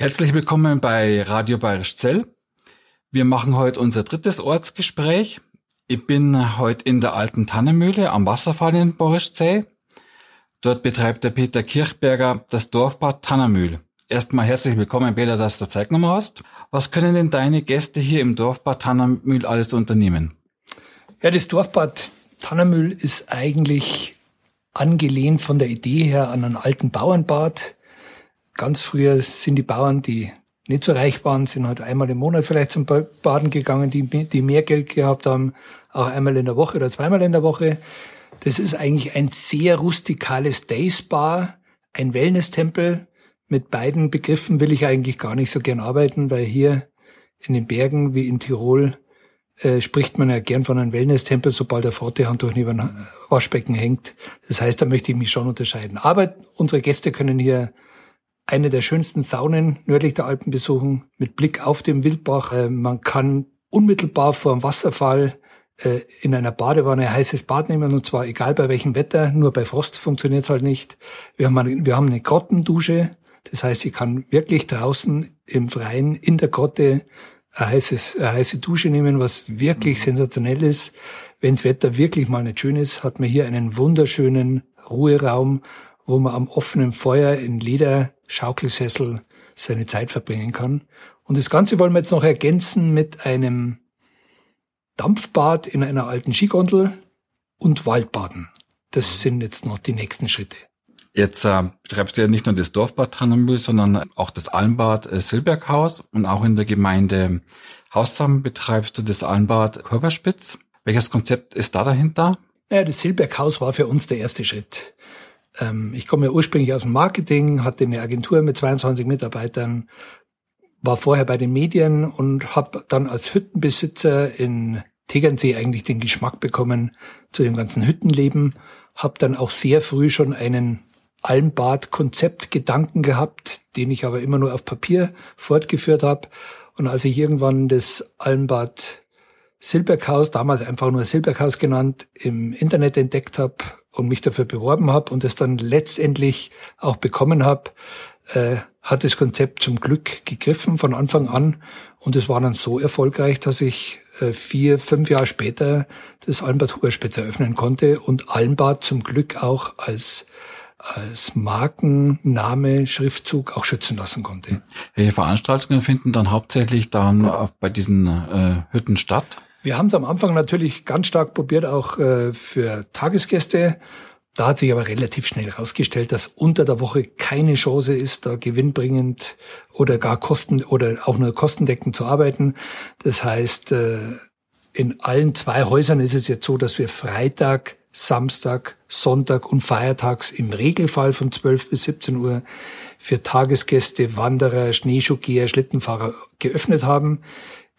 Herzlich willkommen bei Radio Bayerisch Zell. Wir machen heute unser drittes Ortsgespräch. Ich bin heute in der alten Tannenmühle am Wasserfall in Borischzell. Dort betreibt der Peter Kirchberger das Dorfbad Tannenmühl. Erstmal herzlich willkommen, Peter, dass du Zeit genommen hast. Was können denn deine Gäste hier im Dorfbad Tannenmühl alles unternehmen? Ja, das Dorfbad Tannenmühl ist eigentlich angelehnt von der Idee her an einen alten Bauernbad Ganz früher sind die Bauern, die nicht so reich waren, sind halt einmal im Monat vielleicht zum Baden gegangen, die, die mehr Geld gehabt haben, auch einmal in der Woche oder zweimal in der Woche. Das ist eigentlich ein sehr rustikales Day-Spa, ein Wellness-Tempel. Mit beiden Begriffen will ich eigentlich gar nicht so gern arbeiten, weil hier in den Bergen wie in Tirol äh, spricht man ja gern von einem Wellness-Tempel, sobald der Frottehand neben ein Waschbecken hängt. Das heißt, da möchte ich mich schon unterscheiden. Aber unsere Gäste können hier eine der schönsten Saunen nördlich der Alpen besuchen, mit Blick auf den Wildbach. Äh, man kann unmittelbar vor dem Wasserfall äh, in einer Badewanne ein heißes Bad nehmen, und zwar egal bei welchem Wetter, nur bei Frost funktioniert es halt nicht. Wir haben, eine, wir haben eine Grottendusche, das heißt, ich kann wirklich draußen im Freien in der Grotte ein heißes, eine heiße Dusche nehmen, was wirklich mhm. sensationell ist. Wenn das Wetter wirklich mal nicht schön ist, hat man hier einen wunderschönen Ruheraum, wo man am offenen Feuer in Leder Schaukelsessel seine Zeit verbringen kann. Und das Ganze wollen wir jetzt noch ergänzen mit einem Dampfbad in einer alten Skigondel und Waldbaden. Das sind jetzt noch die nächsten Schritte. Jetzt äh, betreibst du ja nicht nur das Dorfbad Tannenmühl, sondern auch das Almbad äh, Silberghaus und auch in der Gemeinde Haussam betreibst du das Almbad Körperspitz. Welches Konzept ist da dahinter? Ja, das Silberghaus war für uns der erste Schritt. Ähm, ich komme ja ursprünglich aus dem Marketing, hatte eine Agentur mit 22 Mitarbeitern, war vorher bei den Medien und habe dann als Hüttenbesitzer in Tegernsee eigentlich den Geschmack bekommen zu dem ganzen Hüttenleben. Habe dann auch sehr früh schon einen Almbad-Konzept-Gedanken gehabt, den ich aber immer nur auf Papier fortgeführt habe. Und als ich irgendwann das Almbad Silberghaus, damals einfach nur Silberghaus genannt, im Internet entdeckt habe und mich dafür beworben habe und es dann letztendlich auch bekommen habe, äh, hat das Konzept zum Glück gegriffen von Anfang an. Und es war dann so erfolgreich, dass ich äh, vier, fünf Jahre später das Almbad Huberspitz eröffnen konnte und Almbad zum Glück auch als als Markenname, Schriftzug auch schützen lassen konnte. Welche Veranstaltungen finden dann hauptsächlich dann bei diesen äh, Hütten statt? Wir haben es am Anfang natürlich ganz stark probiert, auch äh, für Tagesgäste. Da hat sich aber relativ schnell herausgestellt, dass unter der Woche keine Chance ist, da gewinnbringend oder gar kosten oder auch nur kostendeckend zu arbeiten. Das heißt, äh, in allen zwei Häusern ist es jetzt so, dass wir Freitag, Samstag, Sonntag und Feiertags im Regelfall von 12 bis 17 Uhr für Tagesgäste, Wanderer, Schneeschuhgeher, Schlittenfahrer geöffnet haben.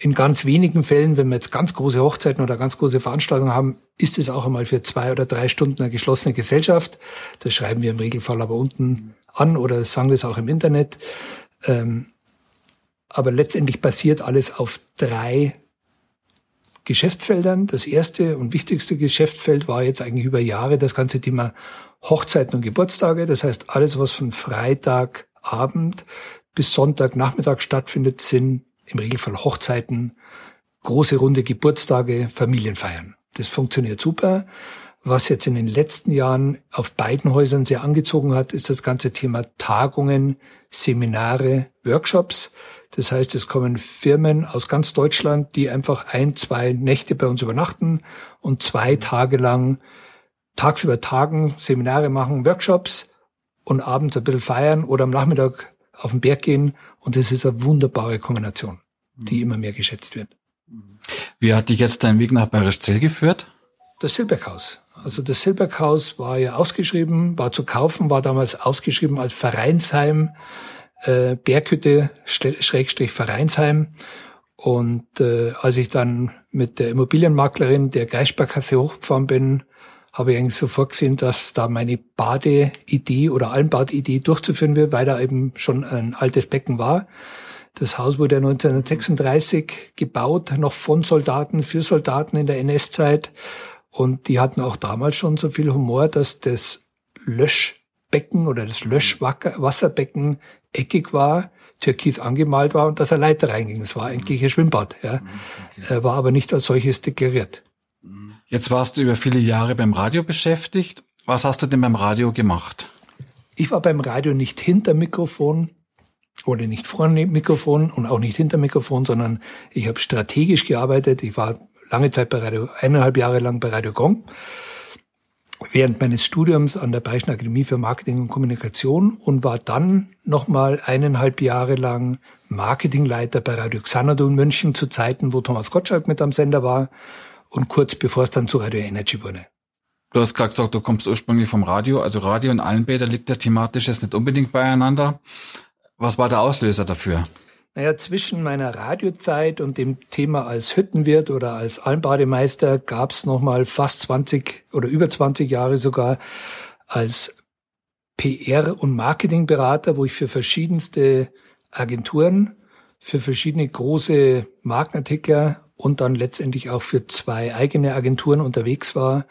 In ganz wenigen Fällen, wenn wir jetzt ganz große Hochzeiten oder ganz große Veranstaltungen haben, ist es auch einmal für zwei oder drei Stunden eine geschlossene Gesellschaft. Das schreiben wir im Regelfall aber unten an oder sagen das auch im Internet. Ähm, aber letztendlich basiert alles auf drei Geschäftsfeldern. Das erste und wichtigste Geschäftsfeld war jetzt eigentlich über Jahre das ganze Thema Hochzeiten und Geburtstage. Das heißt, alles, was von Freitagabend bis Sonntagnachmittag stattfindet, sind im Regelfall Hochzeiten, große runde Geburtstage, Familienfeiern. Das funktioniert super. Was jetzt in den letzten Jahren auf beiden Häusern sehr angezogen hat, ist das ganze Thema Tagungen, Seminare, Workshops. Das heißt, es kommen Firmen aus ganz Deutschland, die einfach ein, zwei Nächte bei uns übernachten und zwei Tage lang tagsüber tagen, Seminare machen, Workshops und abends ein bisschen feiern oder am Nachmittag auf den Berg gehen. Und das ist eine wunderbare Kombination, die immer mehr geschätzt wird. Wie hat dich jetzt dein Weg nach Bayerischzell geführt? Das Silberghaus. Also das Silberghaus war ja ausgeschrieben, war zu kaufen, war damals ausgeschrieben als Vereinsheim, äh, Berghütte, Schrägstrich Vereinsheim. Und äh, als ich dann mit der Immobilienmaklerin der Geisparkasse hochgefahren bin, habe ich eigentlich sofort gesehen, dass da meine Badeidee oder Almbadidee durchzuführen wird, weil da eben schon ein altes Becken war. Das Haus wurde 1936 gebaut, noch von Soldaten, für Soldaten in der NS-Zeit. Und die hatten auch damals schon so viel Humor, dass das Lösch Becken oder das Löschwasserbecken eckig war, türkis angemalt war und dass eine Leiter reinging. Es war eigentlich ein Schwimmbad, ja. Okay. War aber nicht als solches deklariert. Jetzt warst du über viele Jahre beim Radio beschäftigt. Was hast du denn beim Radio gemacht? Ich war beim Radio nicht hinter Mikrofon oder nicht vor Mikrofon und auch nicht hinter Mikrofon, sondern ich habe strategisch gearbeitet. Ich war lange Zeit bei Radio, eineinhalb Jahre lang bei Radio Gong während meines Studiums an der Bayerischen Akademie für Marketing und Kommunikation und war dann nochmal eineinhalb Jahre lang Marketingleiter bei Radio Xanadu in München zu Zeiten, wo Thomas Gottschalk mit am Sender war und kurz bevor es dann zu Radio Energy wurde. Du hast gerade gesagt, du kommst ursprünglich vom Radio, also Radio und Allenbäder liegt ja thematisch jetzt nicht unbedingt beieinander. Was war der Auslöser dafür? Naja, zwischen meiner Radiozeit und dem Thema als Hüttenwirt oder als Almbademeister gab es nochmal fast 20 oder über 20 Jahre sogar als PR- und Marketingberater, wo ich für verschiedenste Agenturen, für verschiedene große Markenartikler und dann letztendlich auch für zwei eigene Agenturen unterwegs war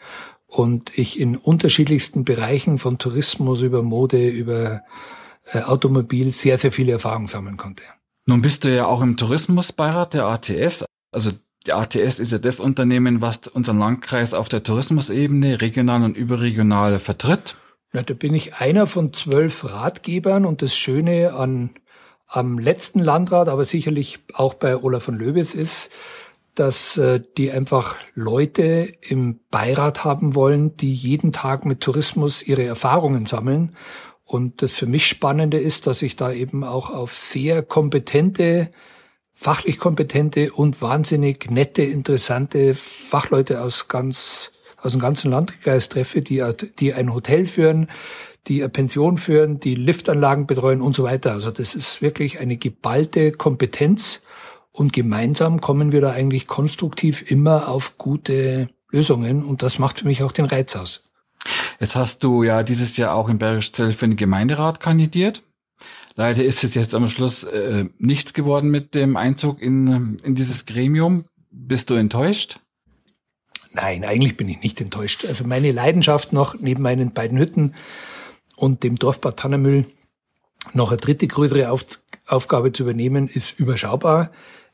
und ich in unterschiedlichsten Bereichen von Tourismus über Mode, über Automobil sehr, sehr viele Erfahrungen sammeln konnte. Nun bist du ja auch im Tourismusbeirat der ATS. Also die ATS ist ja das Unternehmen, was unseren Landkreis auf der Tourismusebene regional und überregional vertritt. Ja, da bin ich einer von zwölf Ratgebern und das Schöne an, am letzten Landrat, aber sicherlich auch bei Olaf von Löwes ist, dass äh, die einfach Leute im Beirat haben wollen, die jeden Tag mit Tourismus ihre Erfahrungen sammeln und das für mich Spannende ist, dass ich da eben auch auf sehr kompetente, fachlich kompetente und wahnsinnig nette, interessante Fachleute aus ganz, aus dem ganzen Landkreis treffe, die, die ein Hotel führen, die eine Pension führen, die Liftanlagen betreuen und so weiter. Also das ist wirklich eine geballte Kompetenz und gemeinsam kommen wir da eigentlich konstruktiv immer auf gute Lösungen und das macht für mich auch den Reiz aus. Jetzt hast du ja dieses Jahr auch in Bergischzell für den Gemeinderat kandidiert. Leider ist es jetzt am Schluss äh, nichts geworden mit dem Einzug in, in dieses Gremium. Bist du enttäuscht? Nein, eigentlich bin ich nicht enttäuscht. Also meine Leidenschaft noch neben meinen beiden Hütten und dem Dorfbad Tannermüll noch eine dritte größere Auf Aufgabe zu übernehmen, ist überschaubar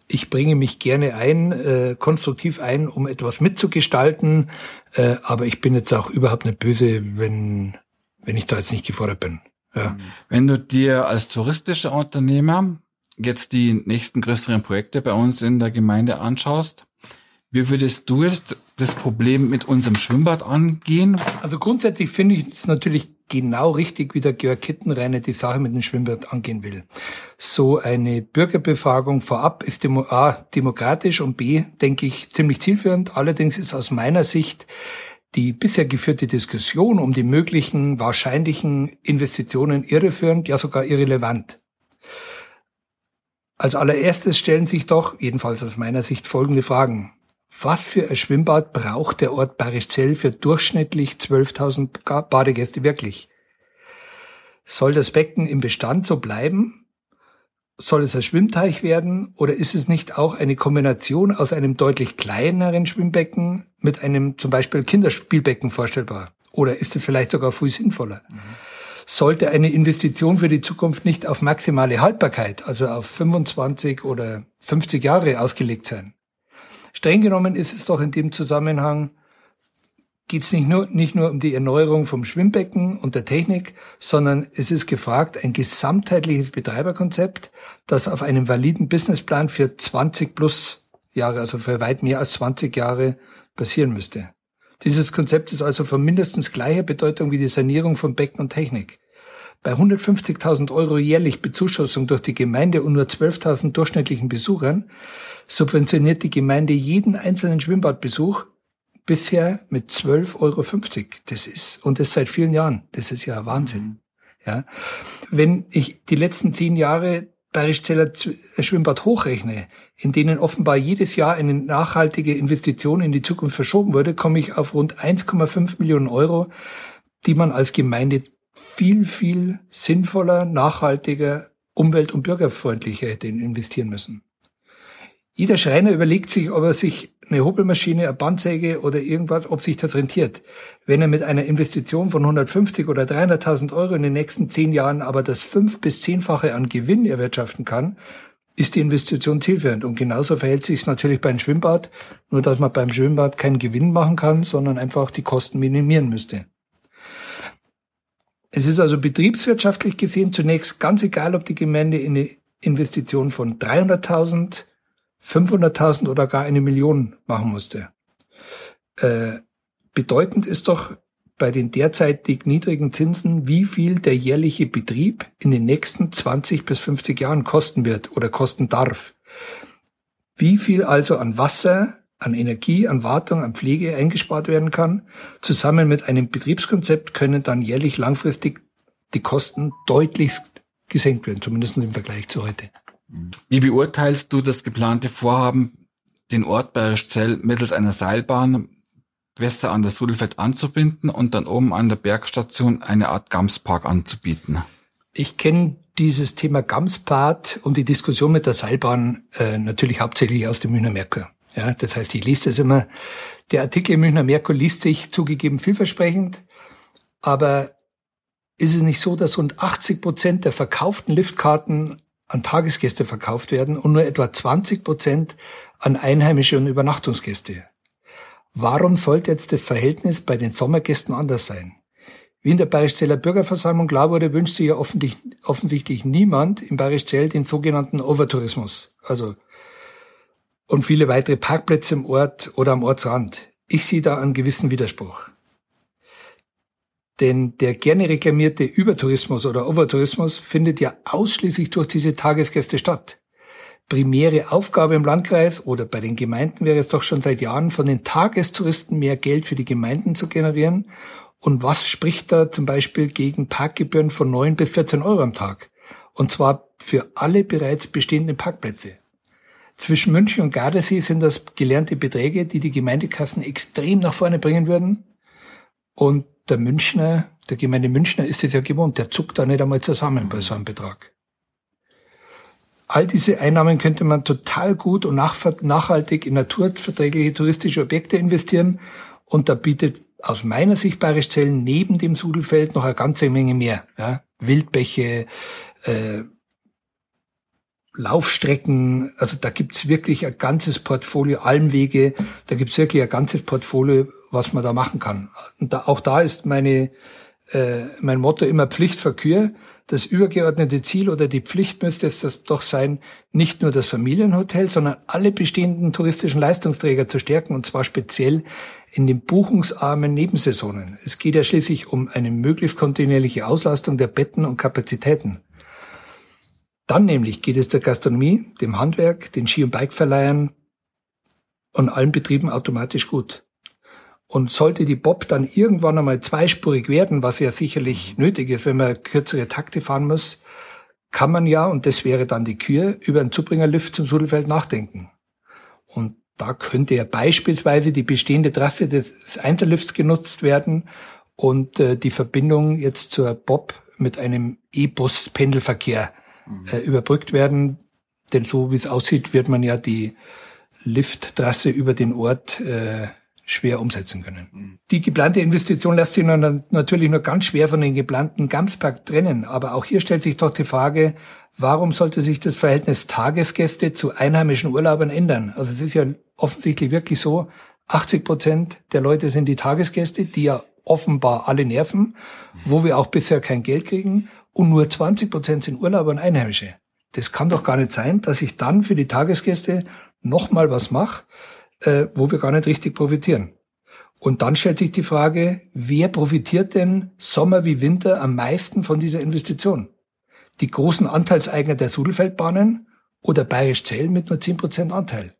ich bringe mich gerne ein, äh, konstruktiv ein, um etwas mitzugestalten, äh, aber ich bin jetzt auch überhaupt nicht böse, wenn, wenn ich da jetzt nicht gefordert bin. Ja. Wenn du dir als touristischer Unternehmer jetzt die nächsten größeren Projekte bei uns in der Gemeinde anschaust, wie würdest du jetzt das Problem mit unserem Schwimmbad angehen? Also grundsätzlich finde ich es natürlich genau richtig, wie der Georg Kittenreiner die Sache mit dem Schwimmbad angehen will. So eine Bürgerbefragung vorab ist A, demokratisch und B, denke ich, ziemlich zielführend. Allerdings ist aus meiner Sicht die bisher geführte Diskussion um die möglichen wahrscheinlichen Investitionen irreführend, ja sogar irrelevant. Als allererstes stellen sich doch, jedenfalls aus meiner Sicht, folgende Fragen. Was für ein Schwimmbad braucht der Ort Barischzell für durchschnittlich 12.000 Badegäste wirklich? Soll das Becken im Bestand so bleiben? Soll es ein Schwimmteich werden oder ist es nicht auch eine Kombination aus einem deutlich kleineren Schwimmbecken mit einem zum Beispiel Kinderspielbecken vorstellbar? Oder ist es vielleicht sogar viel sinnvoller? Mhm. Sollte eine Investition für die Zukunft nicht auf maximale Haltbarkeit, also auf 25 oder 50 Jahre ausgelegt sein? Streng genommen ist es doch in dem Zusammenhang, geht es nicht nur, nicht nur um die Erneuerung vom Schwimmbecken und der Technik, sondern es ist gefragt, ein gesamtheitliches Betreiberkonzept, das auf einem validen Businessplan für 20 plus Jahre, also für weit mehr als 20 Jahre basieren müsste. Dieses Konzept ist also von mindestens gleicher Bedeutung wie die Sanierung von Becken und Technik. Bei 150.000 Euro jährlich Bezuschussung durch die Gemeinde und nur 12.000 durchschnittlichen Besuchern subventioniert die Gemeinde jeden einzelnen Schwimmbadbesuch bisher mit 12,50 Euro. Das ist, und das seit vielen Jahren. Das ist ja Wahnsinn. Ja. Wenn ich die letzten zehn Jahre Bayerischzeller Schwimmbad hochrechne, in denen offenbar jedes Jahr eine nachhaltige Investition in die Zukunft verschoben wurde, komme ich auf rund 1,5 Millionen Euro, die man als Gemeinde viel, viel sinnvoller, nachhaltiger, umwelt- und bürgerfreundlicher hätte investieren müssen. Jeder Schreiner überlegt sich, ob er sich eine Hobelmaschine, eine Bandsäge oder irgendwas, ob sich das rentiert. Wenn er mit einer Investition von 150 oder 300.000 Euro in den nächsten zehn Jahren aber das fünf bis zehnfache an Gewinn erwirtschaften kann, ist die Investition zielführend. Und genauso verhält sich es natürlich beim Schwimmbad, nur dass man beim Schwimmbad keinen Gewinn machen kann, sondern einfach die Kosten minimieren müsste. Es ist also betriebswirtschaftlich gesehen zunächst ganz egal, ob die Gemeinde eine Investition von 300.000, 500.000 oder gar eine Million machen musste. Äh, bedeutend ist doch bei den derzeitig niedrigen Zinsen, wie viel der jährliche Betrieb in den nächsten 20 bis 50 Jahren kosten wird oder kosten darf. Wie viel also an Wasser, an Energie, an Wartung, an Pflege eingespart werden kann. Zusammen mit einem Betriebskonzept können dann jährlich langfristig die Kosten deutlich gesenkt werden, zumindest im Vergleich zu heute. Wie beurteilst du das geplante Vorhaben, den Ort Bayerischzell mittels einer Seilbahn besser an das Sudelfeld anzubinden und dann oben an der Bergstation eine Art Gamspark anzubieten? Ich kenne dieses Thema Gamspark und die Diskussion mit der Seilbahn äh, natürlich hauptsächlich aus dem Münchner Merkur. Ja, das heißt, ich lese das immer. Der Artikel im Münchner Merkur liest sich zugegeben vielversprechend, aber ist es nicht so, dass rund 80 Prozent der verkauften Liftkarten an Tagesgäste verkauft werden und nur etwa 20 Prozent an Einheimische und Übernachtungsgäste? Warum sollte jetzt das Verhältnis bei den Sommergästen anders sein? Wie in der Bayerischzeller Bürgerversammlung klar wurde, wünscht sich ja offensichtlich, niemand im Bayerischzell den sogenannten Overtourismus. Also und viele weitere Parkplätze im Ort oder am Ortsrand. Ich sehe da einen gewissen Widerspruch. Denn der gerne reklamierte Übertourismus oder Overtourismus findet ja ausschließlich durch diese Tagesgäste statt. Primäre Aufgabe im Landkreis oder bei den Gemeinden wäre es doch schon seit Jahren, von den Tagestouristen mehr Geld für die Gemeinden zu generieren. Und was spricht da zum Beispiel gegen Parkgebühren von 9 bis 14 Euro am Tag? Und zwar für alle bereits bestehenden Parkplätze. Zwischen München und Gardasee sind das gelernte Beträge, die die Gemeindekassen extrem nach vorne bringen würden. Und der Münchner, der Gemeinde Münchner ist es ja gewohnt, der zuckt da nicht einmal zusammen bei so einem Betrag. All diese Einnahmen könnte man total gut und nachhaltig in naturverträgliche touristische Objekte investieren. Und da bietet aus meiner Sicht Bayerischzellen neben dem Sudelfeld noch eine ganze Menge mehr. Ja? Wildbäche, äh, Laufstrecken, also da gibt's wirklich ein ganzes Portfolio, Almwege, da gibt's wirklich ein ganzes Portfolio, was man da machen kann. Und da, auch da ist meine, äh, mein Motto immer Pflicht für Kür. Das übergeordnete Ziel oder die Pflicht müsste es doch sein, nicht nur das Familienhotel, sondern alle bestehenden touristischen Leistungsträger zu stärken und zwar speziell in den buchungsarmen Nebensaisonen. Es geht ja schließlich um eine möglichst kontinuierliche Auslastung der Betten und Kapazitäten. Dann nämlich geht es der Gastronomie, dem Handwerk, den Ski- und Bikeverleihern und allen Betrieben automatisch gut. Und sollte die Bob dann irgendwann einmal zweispurig werden, was ja sicherlich nötig ist, wenn man kürzere Takte fahren muss, kann man ja, und das wäre dann die Kür, über einen Zubringerlift zum Sudelfeld nachdenken. Und da könnte ja beispielsweise die bestehende Trasse des Einterlifts genutzt werden und äh, die Verbindung jetzt zur Bob mit einem E-Bus-Pendelverkehr äh, überbrückt werden. Denn so wie es aussieht, wird man ja die Lifttrasse über den Ort äh, schwer umsetzen können. Mhm. Die geplante Investition lässt sich natürlich nur ganz schwer von den geplanten Gamspark trennen. Aber auch hier stellt sich doch die Frage, warum sollte sich das Verhältnis Tagesgäste zu einheimischen Urlaubern ändern? Also es ist ja offensichtlich wirklich so, 80 Prozent der Leute sind die Tagesgäste, die ja offenbar alle nerven, wo wir auch bisher kein Geld kriegen und nur 20 Prozent sind Urlauber und Einheimische. Das kann doch gar nicht sein, dass ich dann für die Tagesgäste nochmal was mache, äh, wo wir gar nicht richtig profitieren. Und dann stellt sich die Frage, wer profitiert denn Sommer wie Winter am meisten von dieser Investition? Die großen Anteilseigner der Sudelfeldbahnen oder Bayerisch Zell mit nur 10% Anteil?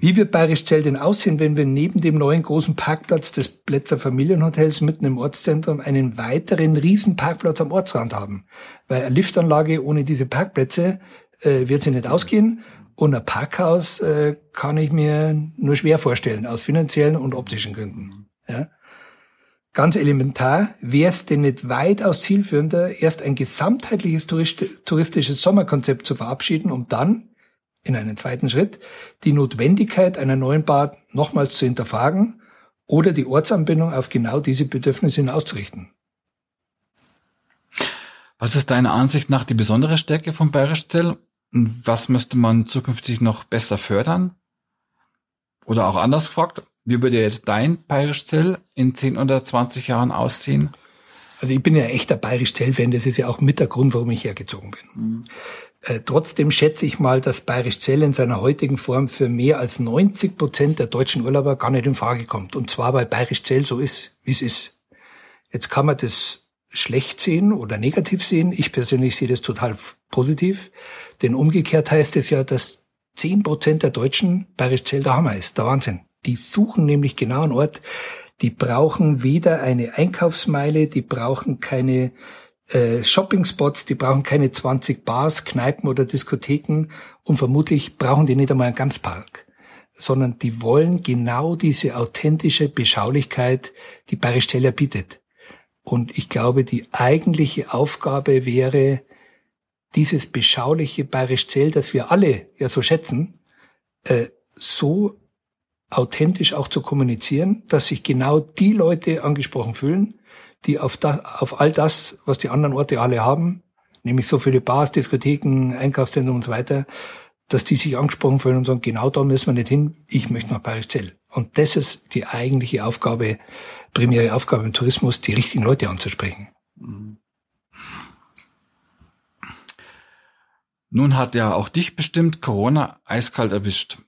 Wie wird Bayerisch Zell denn aussehen, wenn wir neben dem neuen großen Parkplatz des Blätter Familienhotels mitten im Ortszentrum einen weiteren Riesenparkplatz am Ortsrand haben? Weil eine Liftanlage ohne diese Parkplätze äh, wird sie nicht ausgehen und ein Parkhaus äh, kann ich mir nur schwer vorstellen, aus finanziellen und optischen Gründen. Ja? Ganz elementar wäre es denn nicht weitaus zielführender, erst ein gesamtheitliches touristisches Sommerkonzept zu verabschieden, um dann in einem zweiten Schritt, die Notwendigkeit einer neuen Bar nochmals zu hinterfragen oder die Ortsanbindung auf genau diese Bedürfnisse hin auszurichten. Was ist deiner Ansicht nach die besondere Stärke von Bayerisch Zell? Was müsste man zukünftig noch besser fördern? Oder auch anders gefragt, wie würde jetzt dein Bayerisch Zell in 10 oder 20 Jahren aussehen? Also ich bin ja echter Bayerisch Zell-Fan, das ist ja auch mit der Grund, warum ich hergezogen bin. Mhm. Äh, trotzdem schätze ich mal, dass Bayerisch Zell in seiner heutigen Form für mehr als 90 Prozent der deutschen Urlauber gar nicht in Frage kommt. Und zwar, weil Bayerisch Zell so ist, wie es ist. Jetzt kann man das schlecht sehen oder negativ sehen. Ich persönlich sehe das total positiv. Denn umgekehrt heißt es ja, dass 10 Prozent der Deutschen Bayerisch Zell der Hammer ist. Der Wahnsinn. Die suchen nämlich genau einen Ort, die brauchen weder eine Einkaufsmeile, die brauchen keine äh, Shopping-Spots, die brauchen keine 20 Bars, Kneipen oder Diskotheken und vermutlich brauchen die nicht einmal einen Ganzpark, sondern die wollen genau diese authentische Beschaulichkeit, die Bayerisch-Teller bietet. Und ich glaube, die eigentliche Aufgabe wäre, dieses beschauliche Bayerisch Zell, das wir alle ja so schätzen, äh, so authentisch auch zu kommunizieren, dass sich genau die Leute angesprochen fühlen, die auf, das, auf all das, was die anderen Orte alle haben, nämlich so viele Bars, Diskotheken, Einkaufszentren und so weiter, dass die sich angesprochen fühlen und sagen, genau da müssen wir nicht hin, ich möchte nach Paris Zell. Und das ist die eigentliche Aufgabe, primäre Aufgabe im Tourismus, die richtigen Leute anzusprechen. Nun hat ja auch dich bestimmt Corona eiskalt erwischt.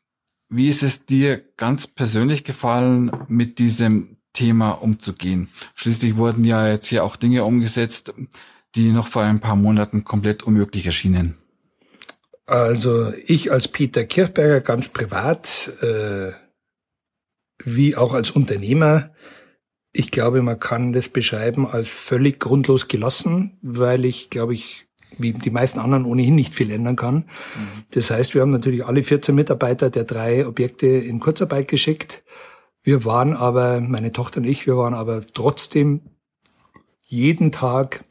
Wie ist es dir ganz persönlich gefallen, mit diesem Thema umzugehen? Schließlich wurden ja jetzt hier auch Dinge umgesetzt, die noch vor ein paar Monaten komplett unmöglich erschienen. Also ich als Peter Kirchberger ganz privat, äh, wie auch als Unternehmer, ich glaube, man kann das beschreiben als völlig grundlos gelassen, weil ich, glaube ich, wie die meisten anderen ohnehin nicht viel ändern kann. Mhm. Das heißt, wir haben natürlich alle 14 Mitarbeiter der drei Objekte in Kurzarbeit geschickt. Wir waren aber, meine Tochter und ich, wir waren aber trotzdem jeden Tag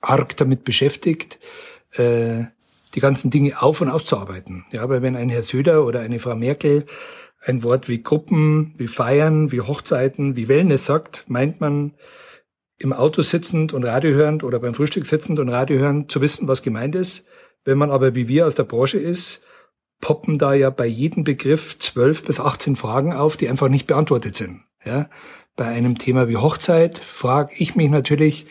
arg damit beschäftigt, äh, die ganzen Dinge auf- und auszuarbeiten. Ja, weil wenn ein Herr Söder oder eine Frau Merkel ein Wort wie Gruppen, wie Feiern, wie Hochzeiten, wie Wellness sagt, meint man, im Auto sitzend und Radio hörend oder beim Frühstück sitzend und Radio hörend zu wissen, was gemeint ist. Wenn man aber wie wir aus der Branche ist, poppen da ja bei jedem Begriff zwölf bis 18 Fragen auf, die einfach nicht beantwortet sind. Ja? Bei einem Thema wie Hochzeit frage ich mich natürlich,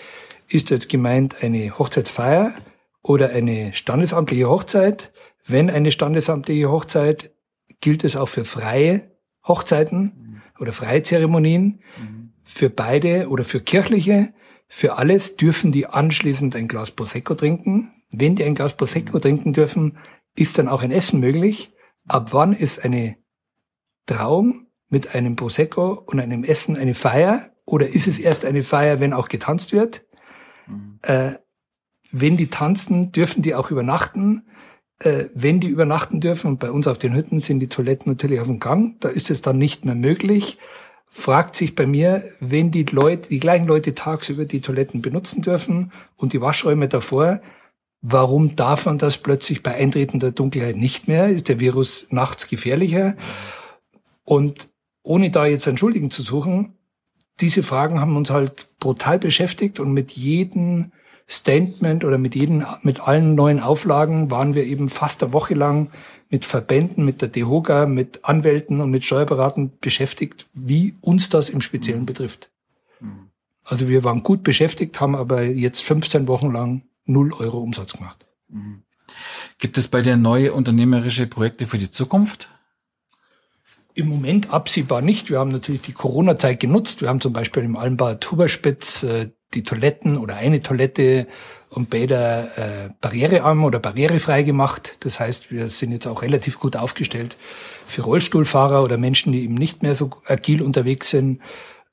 ist jetzt gemeint eine Hochzeitsfeier oder eine standesamtliche Hochzeit? Wenn eine standesamtliche Hochzeit, gilt es auch für freie Hochzeiten oder freie Zeremonien. Mhm für beide oder für kirchliche, für alles dürfen die anschließend ein Glas Prosecco trinken. Wenn die ein Glas Prosecco trinken dürfen, ist dann auch ein Essen möglich. Ab wann ist eine Trauung mit einem Prosecco und einem Essen eine Feier? Oder ist es erst eine Feier, wenn auch getanzt wird? Mhm. Äh, wenn die tanzen, dürfen die auch übernachten. Äh, wenn die übernachten dürfen, und bei uns auf den Hütten sind die Toiletten natürlich auf dem Gang, da ist es dann nicht mehr möglich fragt sich bei mir, wenn die Leute, die gleichen Leute tagsüber die Toiletten benutzen dürfen und die Waschräume davor, warum darf man das plötzlich bei eintretender Dunkelheit nicht mehr? Ist der Virus nachts gefährlicher? Und ohne da jetzt einen Schuldigen zu suchen, diese Fragen haben uns halt brutal beschäftigt und mit jedem Statement oder mit jedem, mit allen neuen Auflagen waren wir eben fast eine Woche lang mit Verbänden, mit der DEHOGA, mit Anwälten und mit Steuerberatern beschäftigt, wie uns das im Speziellen betrifft. Also wir waren gut beschäftigt, haben aber jetzt 15 Wochen lang null Euro Umsatz gemacht. Gibt es bei dir neue unternehmerische Projekte für die Zukunft? Im Moment absehbar nicht. Wir haben natürlich die Corona-Zeit genutzt. Wir haben zum Beispiel im Almbad Tuberspitz äh, die Toiletten oder eine Toilette und Bäder äh, barrierearm oder barrierefrei gemacht. Das heißt, wir sind jetzt auch relativ gut aufgestellt für Rollstuhlfahrer oder Menschen, die eben nicht mehr so agil unterwegs sind.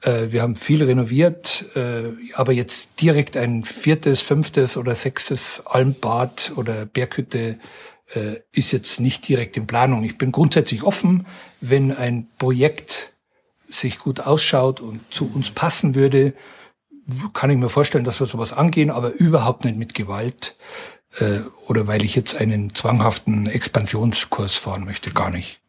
Äh, wir haben viel renoviert, äh, aber jetzt direkt ein viertes, fünftes oder sechstes Almbad oder Berghütte äh, ist jetzt nicht direkt in Planung. Ich bin grundsätzlich offen, wenn ein Projekt sich gut ausschaut und zu uns passen würde, kann ich mir vorstellen, dass wir sowas angehen, aber überhaupt nicht mit Gewalt. oder weil ich jetzt einen zwanghaften Expansionskurs fahren möchte, gar nicht.